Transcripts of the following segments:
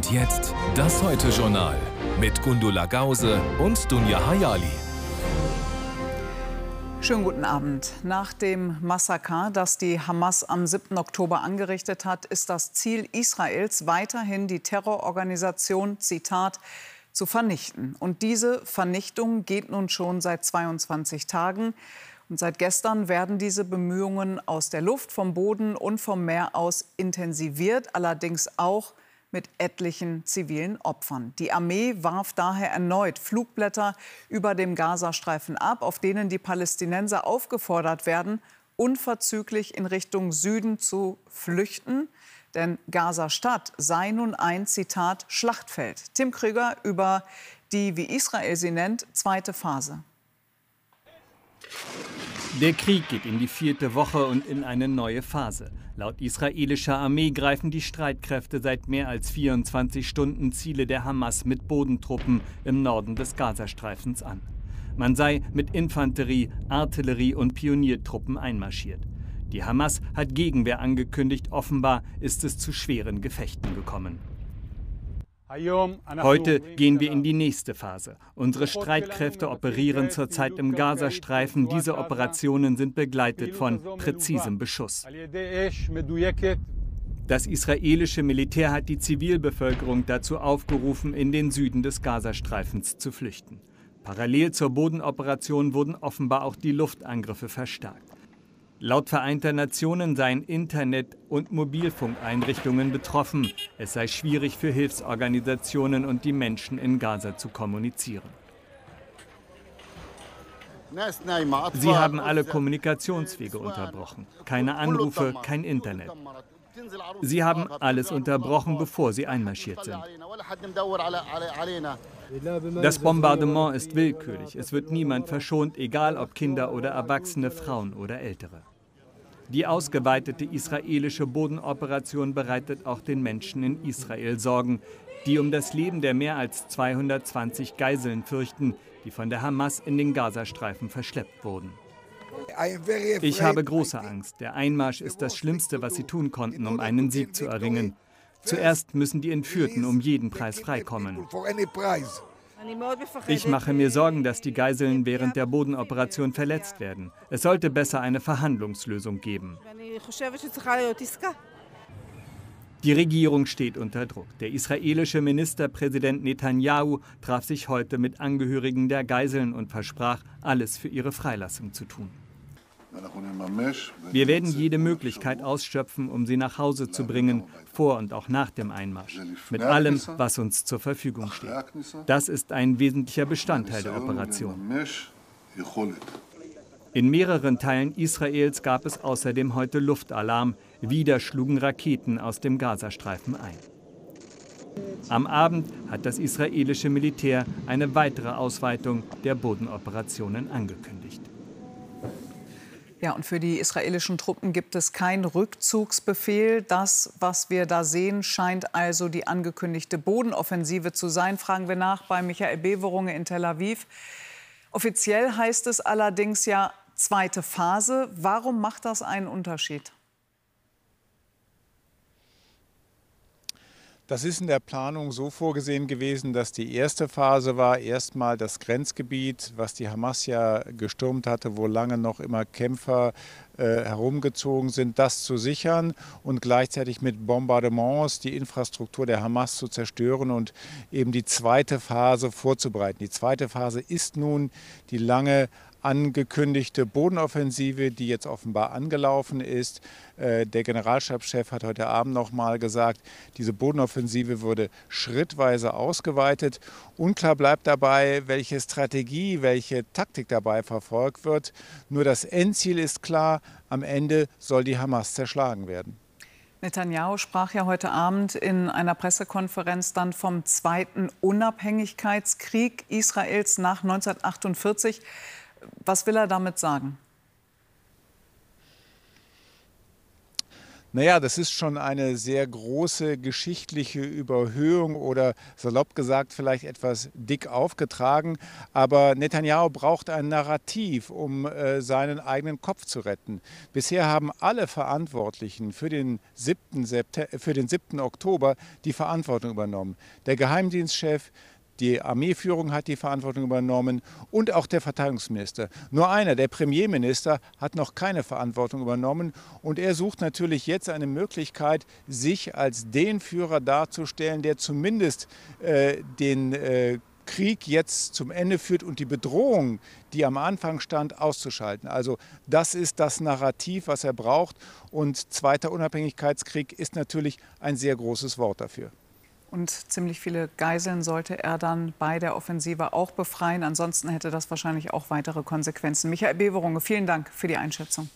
Und jetzt das Heute-Journal mit Gundula Gause und Dunja Hayali. Schönen guten Abend. Nach dem Massaker, das die Hamas am 7. Oktober angerichtet hat, ist das Ziel Israels weiterhin die Terrororganisation, Zitat, zu vernichten. Und diese Vernichtung geht nun schon seit 22 Tagen. Und seit gestern werden diese Bemühungen aus der Luft, vom Boden und vom Meer aus intensiviert, allerdings auch mit etlichen zivilen Opfern. Die Armee warf daher erneut Flugblätter über dem Gazastreifen ab, auf denen die Palästinenser aufgefordert werden, unverzüglich in Richtung Süden zu flüchten. Denn Gaza-Stadt sei nun ein, Zitat, Schlachtfeld. Tim Krüger über die, wie Israel sie nennt, zweite Phase. Der Krieg geht in die vierte Woche und in eine neue Phase. Laut israelischer Armee greifen die Streitkräfte seit mehr als 24 Stunden Ziele der Hamas mit Bodentruppen im Norden des Gazastreifens an. Man sei mit Infanterie, Artillerie und Pioniertruppen einmarschiert. Die Hamas hat Gegenwehr angekündigt, offenbar ist es zu schweren Gefechten gekommen. Heute gehen wir in die nächste Phase. Unsere Streitkräfte operieren zurzeit im Gazastreifen. Diese Operationen sind begleitet von präzisem Beschuss. Das israelische Militär hat die Zivilbevölkerung dazu aufgerufen, in den Süden des Gazastreifens zu flüchten. Parallel zur Bodenoperation wurden offenbar auch die Luftangriffe verstärkt. Laut Vereinter Nationen seien Internet- und Mobilfunkeinrichtungen betroffen. Es sei schwierig für Hilfsorganisationen und die Menschen in Gaza zu kommunizieren. Sie haben alle Kommunikationswege unterbrochen. Keine Anrufe, kein Internet. Sie haben alles unterbrochen, bevor sie einmarschiert sind. Das Bombardement ist willkürlich. Es wird niemand verschont, egal ob Kinder oder Erwachsene, Frauen oder Ältere. Die ausgeweitete israelische Bodenoperation bereitet auch den Menschen in Israel Sorgen, die um das Leben der mehr als 220 Geiseln fürchten, die von der Hamas in den Gazastreifen verschleppt wurden. Ich habe große Angst. Der Einmarsch ist das Schlimmste, was sie tun konnten, um einen Sieg zu erringen. Zuerst müssen die Entführten um jeden Preis freikommen. Ich mache mir Sorgen, dass die Geiseln während der Bodenoperation verletzt werden. Es sollte besser eine Verhandlungslösung geben. Die Regierung steht unter Druck. Der israelische Ministerpräsident Netanyahu traf sich heute mit Angehörigen der Geiseln und versprach, alles für ihre Freilassung zu tun. Wir werden jede Möglichkeit ausschöpfen, um sie nach Hause zu bringen, vor und auch nach dem Einmarsch, mit allem, was uns zur Verfügung steht. Das ist ein wesentlicher Bestandteil der Operation. In mehreren Teilen Israels gab es außerdem heute Luftalarm. Wieder schlugen Raketen aus dem Gazastreifen ein. Am Abend hat das israelische Militär eine weitere Ausweitung der Bodenoperationen angekündigt. Ja, und für die israelischen Truppen gibt es keinen Rückzugsbefehl. Das, was wir da sehen, scheint also die angekündigte Bodenoffensive zu sein. Fragen wir nach bei Michael Beverunge in Tel Aviv. Offiziell heißt es allerdings ja zweite Phase. Warum macht das einen Unterschied? Das ist in der Planung so vorgesehen gewesen, dass die erste Phase war, erstmal das Grenzgebiet, was die Hamas ja gestürmt hatte, wo lange noch immer Kämpfer äh, herumgezogen sind, das zu sichern und gleichzeitig mit Bombardements die Infrastruktur der Hamas zu zerstören und eben die zweite Phase vorzubereiten. Die zweite Phase ist nun die lange angekündigte Bodenoffensive, die jetzt offenbar angelaufen ist. Äh, der Generalstabschef hat heute Abend noch mal gesagt, diese Bodenoffensive würde schrittweise ausgeweitet. Unklar bleibt dabei, welche Strategie, welche Taktik dabei verfolgt wird. Nur das Endziel ist klar, am Ende soll die Hamas zerschlagen werden. Netanyahu sprach ja heute Abend in einer Pressekonferenz dann vom zweiten Unabhängigkeitskrieg Israels nach 1948. Was will er damit sagen? Naja, das ist schon eine sehr große geschichtliche Überhöhung oder salopp gesagt vielleicht etwas dick aufgetragen. Aber Netanyahu braucht ein Narrativ, um äh, seinen eigenen Kopf zu retten. Bisher haben alle Verantwortlichen für den, 7. September, für den 7. Oktober die Verantwortung übernommen. Der Geheimdienstchef, die Armeeführung hat die Verantwortung übernommen und auch der Verteidigungsminister. Nur einer, der Premierminister, hat noch keine Verantwortung übernommen. Und er sucht natürlich jetzt eine Möglichkeit, sich als den Führer darzustellen, der zumindest äh, den äh, Krieg jetzt zum Ende führt und die Bedrohung, die am Anfang stand, auszuschalten. Also das ist das Narrativ, was er braucht. Und zweiter Unabhängigkeitskrieg ist natürlich ein sehr großes Wort dafür. Und ziemlich viele Geiseln sollte er dann bei der Offensive auch befreien. Ansonsten hätte das wahrscheinlich auch weitere Konsequenzen. Michael Beverunge, vielen Dank für die Einschätzung.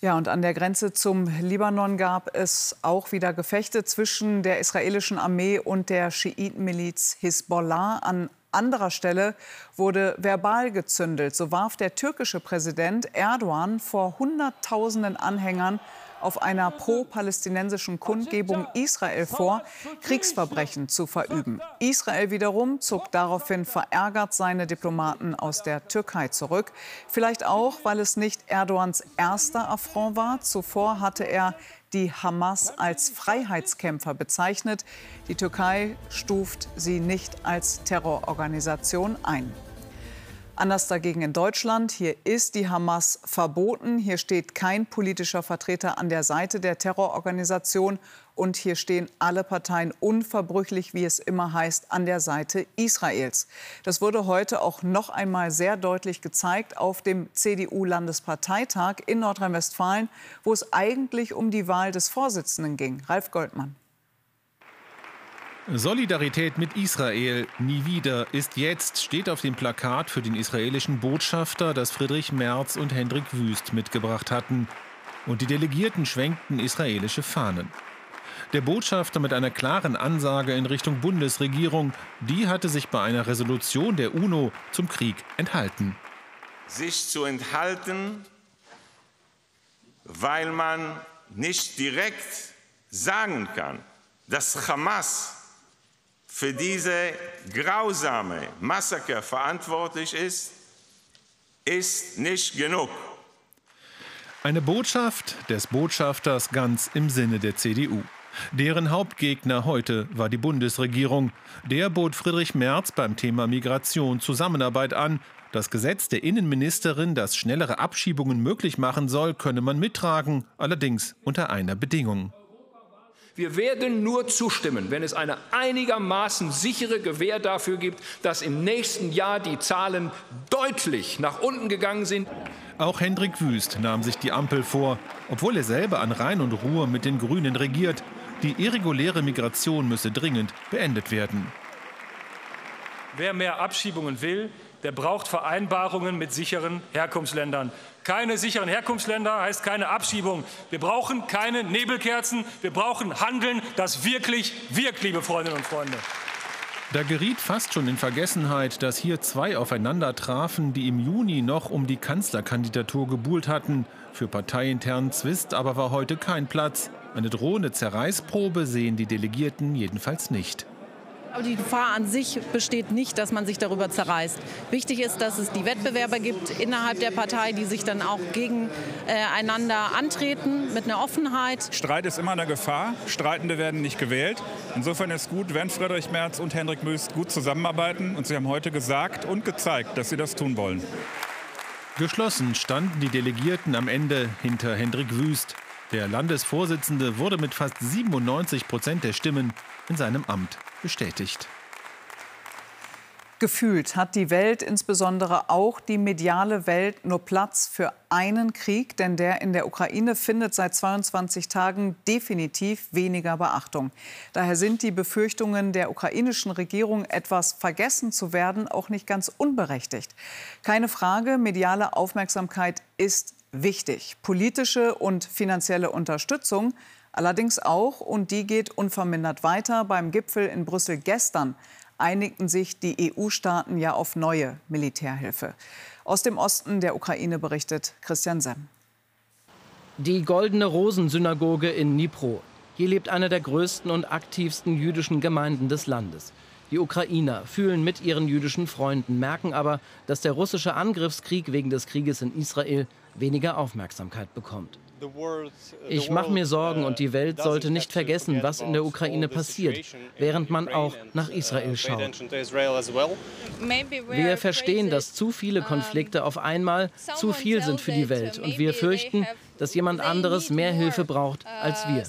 Ja, und an der Grenze zum Libanon gab es auch wieder Gefechte zwischen der israelischen Armee und der Schiitenmiliz Hisbollah. An anderer Stelle wurde verbal gezündelt. So warf der türkische Präsident Erdogan vor Hunderttausenden Anhängern auf einer pro-palästinensischen Kundgebung Israel vor, Kriegsverbrechen zu verüben. Israel wiederum zog daraufhin verärgert seine Diplomaten aus der Türkei zurück. Vielleicht auch, weil es nicht Erdogans erster Affront war. Zuvor hatte er die Hamas als Freiheitskämpfer bezeichnet. Die Türkei stuft sie nicht als Terrororganisation ein. Anders dagegen in Deutschland. Hier ist die Hamas verboten. Hier steht kein politischer Vertreter an der Seite der Terrororganisation. Und hier stehen alle Parteien unverbrüchlich, wie es immer heißt, an der Seite Israels. Das wurde heute auch noch einmal sehr deutlich gezeigt auf dem CDU-Landesparteitag in Nordrhein-Westfalen, wo es eigentlich um die Wahl des Vorsitzenden ging. Ralf Goldmann. Solidarität mit Israel nie wieder ist jetzt, steht auf dem Plakat für den israelischen Botschafter, das Friedrich Merz und Hendrik Wüst mitgebracht hatten. Und die Delegierten schwenkten israelische Fahnen. Der Botschafter mit einer klaren Ansage in Richtung Bundesregierung, die hatte sich bei einer Resolution der UNO zum Krieg enthalten. Sich zu enthalten, weil man nicht direkt sagen kann, dass Hamas für diese grausame Massaker verantwortlich ist, ist nicht genug. Eine Botschaft des Botschafters ganz im Sinne der CDU. Deren Hauptgegner heute war die Bundesregierung. Der bot Friedrich Merz beim Thema Migration Zusammenarbeit an. Das Gesetz der Innenministerin, das schnellere Abschiebungen möglich machen soll, könne man mittragen, allerdings unter einer Bedingung. Wir werden nur zustimmen, wenn es eine einigermaßen sichere Gewähr dafür gibt, dass im nächsten Jahr die Zahlen deutlich nach unten gegangen sind. Auch Hendrik Wüst nahm sich die Ampel vor, obwohl er selber an Rhein und Ruhr mit den Grünen regiert. Die irreguläre Migration müsse dringend beendet werden. Wer mehr Abschiebungen will, der braucht Vereinbarungen mit sicheren Herkunftsländern. Keine sicheren Herkunftsländer heißt keine Abschiebung. Wir brauchen keine Nebelkerzen. Wir brauchen Handeln, das wirklich wirkt, liebe Freundinnen und Freunde. Da geriet fast schon in Vergessenheit, dass hier zwei aufeinander trafen, die im Juni noch um die Kanzlerkandidatur gebuhlt hatten. Für parteiinternen Zwist aber war heute kein Platz. Eine drohende Zerreißprobe sehen die Delegierten jedenfalls nicht. Aber die Gefahr an sich besteht nicht, dass man sich darüber zerreißt. Wichtig ist, dass es die Wettbewerber gibt innerhalb der Partei, die sich dann auch gegeneinander antreten mit einer Offenheit. Streit ist immer eine Gefahr. Streitende werden nicht gewählt. Insofern ist gut, wenn Friedrich Merz und Hendrik Müst gut zusammenarbeiten. Und sie haben heute gesagt und gezeigt, dass sie das tun wollen. Geschlossen standen die Delegierten am Ende hinter Hendrik Wüst. Der Landesvorsitzende wurde mit fast 97 Prozent der Stimmen in seinem Amt bestätigt. Gefühlt hat die Welt, insbesondere auch die mediale Welt, nur Platz für einen Krieg, denn der in der Ukraine findet seit 22 Tagen definitiv weniger Beachtung. Daher sind die Befürchtungen der ukrainischen Regierung, etwas vergessen zu werden, auch nicht ganz unberechtigt. Keine Frage, mediale Aufmerksamkeit ist wichtig. Politische und finanzielle Unterstützung allerdings auch, und die geht unvermindert weiter. Beim Gipfel in Brüssel gestern einigten sich die EU-Staaten ja auf neue Militärhilfe. Aus dem Osten der Ukraine berichtet Christian Semm. Die Goldene Rosen-Synagoge in Dnipro. Hier lebt eine der größten und aktivsten jüdischen Gemeinden des Landes. Die Ukrainer fühlen mit ihren jüdischen Freunden, merken aber, dass der russische Angriffskrieg wegen des Krieges in Israel weniger Aufmerksamkeit bekommt. Ich mache mir Sorgen und die Welt sollte nicht vergessen, was in der Ukraine passiert, während man auch nach Israel schaut. Wir verstehen, dass zu viele Konflikte auf einmal zu viel sind für die Welt und wir fürchten, dass jemand anderes mehr Hilfe braucht als wir.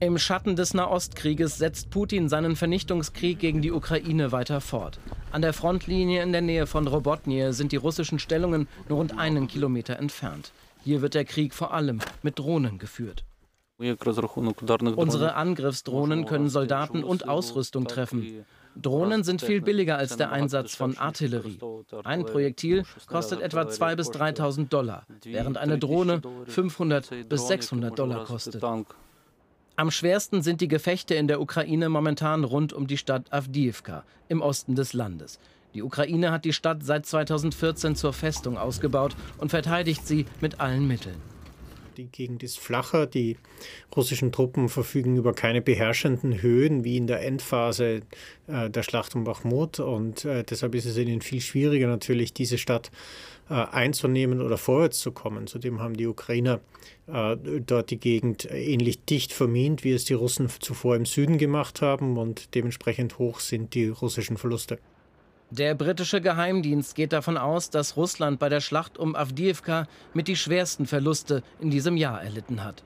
Im Schatten des Nahostkrieges setzt Putin seinen Vernichtungskrieg gegen die Ukraine weiter fort. An der Frontlinie in der Nähe von Robotnie sind die russischen Stellungen nur rund einen Kilometer entfernt. Hier wird der Krieg vor allem mit Drohnen geführt. Unsere Angriffsdrohnen können Soldaten und Ausrüstung treffen. Drohnen sind viel billiger als der Einsatz von Artillerie. Ein Projektil kostet etwa 2.000 bis 3.000 Dollar, während eine Drohne 500 bis 600 Dollar kostet. Am schwersten sind die Gefechte in der Ukraine momentan rund um die Stadt Avdiivka im Osten des Landes. Die Ukraine hat die Stadt seit 2014 zur Festung ausgebaut und verteidigt sie mit allen Mitteln. Die Gegend ist flacher, die russischen Truppen verfügen über keine beherrschenden Höhen wie in der Endphase äh, der Schlacht um Bachmut und äh, deshalb ist es ihnen viel schwieriger natürlich, diese Stadt äh, einzunehmen oder vorwärts zu kommen. Zudem haben die Ukrainer äh, dort die Gegend ähnlich dicht vermint, wie es die Russen zuvor im Süden gemacht haben und dementsprechend hoch sind die russischen Verluste. Der britische Geheimdienst geht davon aus, dass Russland bei der Schlacht um Avdiivka mit die schwersten Verluste in diesem Jahr erlitten hat.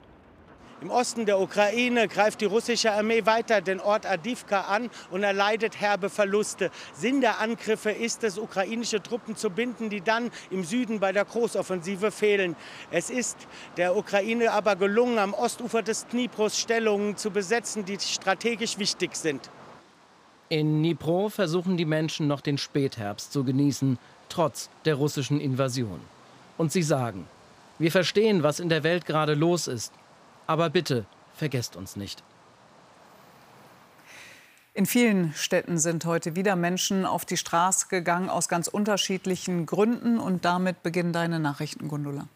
Im Osten der Ukraine greift die russische Armee weiter den Ort Adivka an und erleidet herbe Verluste. Sinn der Angriffe ist es, ukrainische Truppen zu binden, die dann im Süden bei der Großoffensive fehlen. Es ist der Ukraine aber gelungen, am Ostufer des Dnipros Stellungen zu besetzen, die strategisch wichtig sind. In Dnipro versuchen die Menschen noch den Spätherbst zu genießen, trotz der russischen Invasion. Und sie sagen, wir verstehen, was in der Welt gerade los ist, aber bitte vergesst uns nicht. In vielen Städten sind heute wieder Menschen auf die Straße gegangen aus ganz unterschiedlichen Gründen. Und damit beginnen deine Nachrichten, Gundula.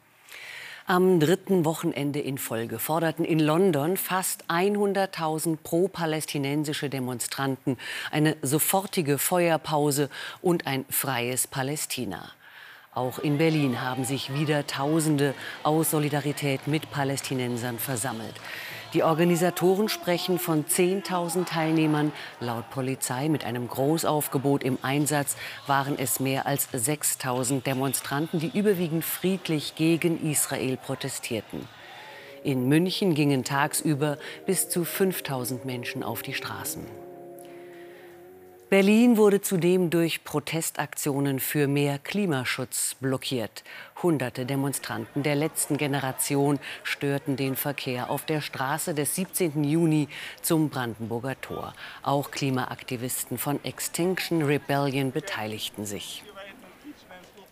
Am dritten Wochenende in Folge forderten in London fast 100.000 pro-palästinensische Demonstranten eine sofortige Feuerpause und ein freies Palästina. Auch in Berlin haben sich wieder Tausende aus Solidarität mit Palästinensern versammelt. Die Organisatoren sprechen von 10.000 Teilnehmern. Laut Polizei mit einem Großaufgebot im Einsatz waren es mehr als 6.000 Demonstranten, die überwiegend friedlich gegen Israel protestierten. In München gingen tagsüber bis zu 5.000 Menschen auf die Straßen. Berlin wurde zudem durch Protestaktionen für mehr Klimaschutz blockiert. Hunderte Demonstranten der letzten Generation störten den Verkehr auf der Straße des 17. Juni zum Brandenburger Tor. Auch Klimaaktivisten von Extinction Rebellion beteiligten sich.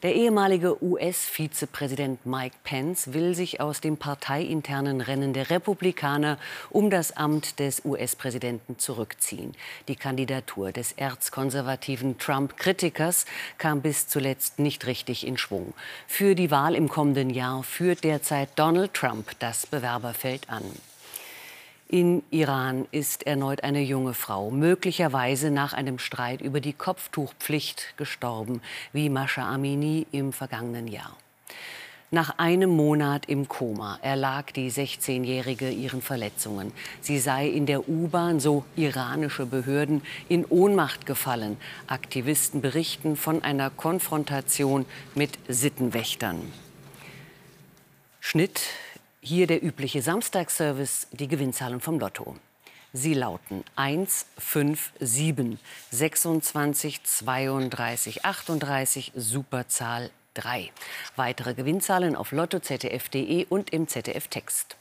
Der ehemalige US-Vizepräsident Mike Pence will sich aus dem parteiinternen Rennen der Republikaner um das Amt des US-Präsidenten zurückziehen. Die Kandidatur des erzkonservativen Trump-Kritikers kam bis zuletzt nicht richtig in Schwung. Für die Wahl im kommenden Jahr führt derzeit Donald Trump das Bewerberfeld an. In Iran ist erneut eine junge Frau, möglicherweise nach einem Streit über die Kopftuchpflicht, gestorben, wie Mascha Amini im vergangenen Jahr. Nach einem Monat im Koma erlag die 16-Jährige ihren Verletzungen. Sie sei in der U-Bahn, so iranische Behörden, in Ohnmacht gefallen. Aktivisten berichten von einer Konfrontation mit Sittenwächtern. Schnitt hier der übliche Samstagsservice, die Gewinnzahlen vom Lotto. Sie lauten 1, 5, 7, 26, 32, 38, Superzahl 3. Weitere Gewinnzahlen auf lotto-zdf.de und im ZDF-Text.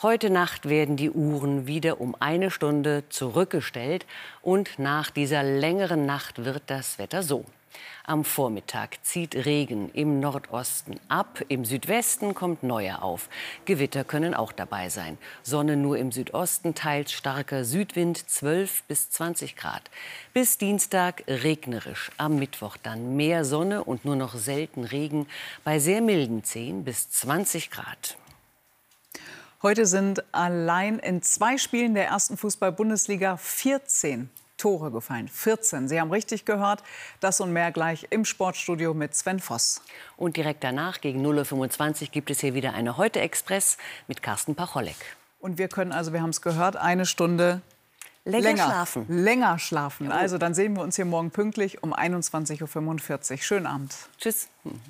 Heute Nacht werden die Uhren wieder um eine Stunde zurückgestellt und nach dieser längeren Nacht wird das Wetter so. Am Vormittag zieht Regen im Nordosten ab, im Südwesten kommt neuer auf. Gewitter können auch dabei sein. Sonne nur im Südosten, teils starker Südwind 12 bis 20 Grad. Bis Dienstag regnerisch, am Mittwoch dann mehr Sonne und nur noch selten Regen bei sehr milden 10 bis 20 Grad. Heute sind allein in zwei Spielen der ersten Fußball-Bundesliga 14 Tore gefallen. 14. Sie haben richtig gehört. Das und mehr gleich im Sportstudio mit Sven Voss. Und direkt danach, gegen 0.25 Uhr, gibt es hier wieder eine Heute-Express mit Carsten Pacholek. Und wir können also, wir haben es gehört, eine Stunde länger, länger schlafen. Länger schlafen. Jawohl. Also dann sehen wir uns hier morgen pünktlich um 21.45 Uhr. Schönen Abend. Tschüss. Hm.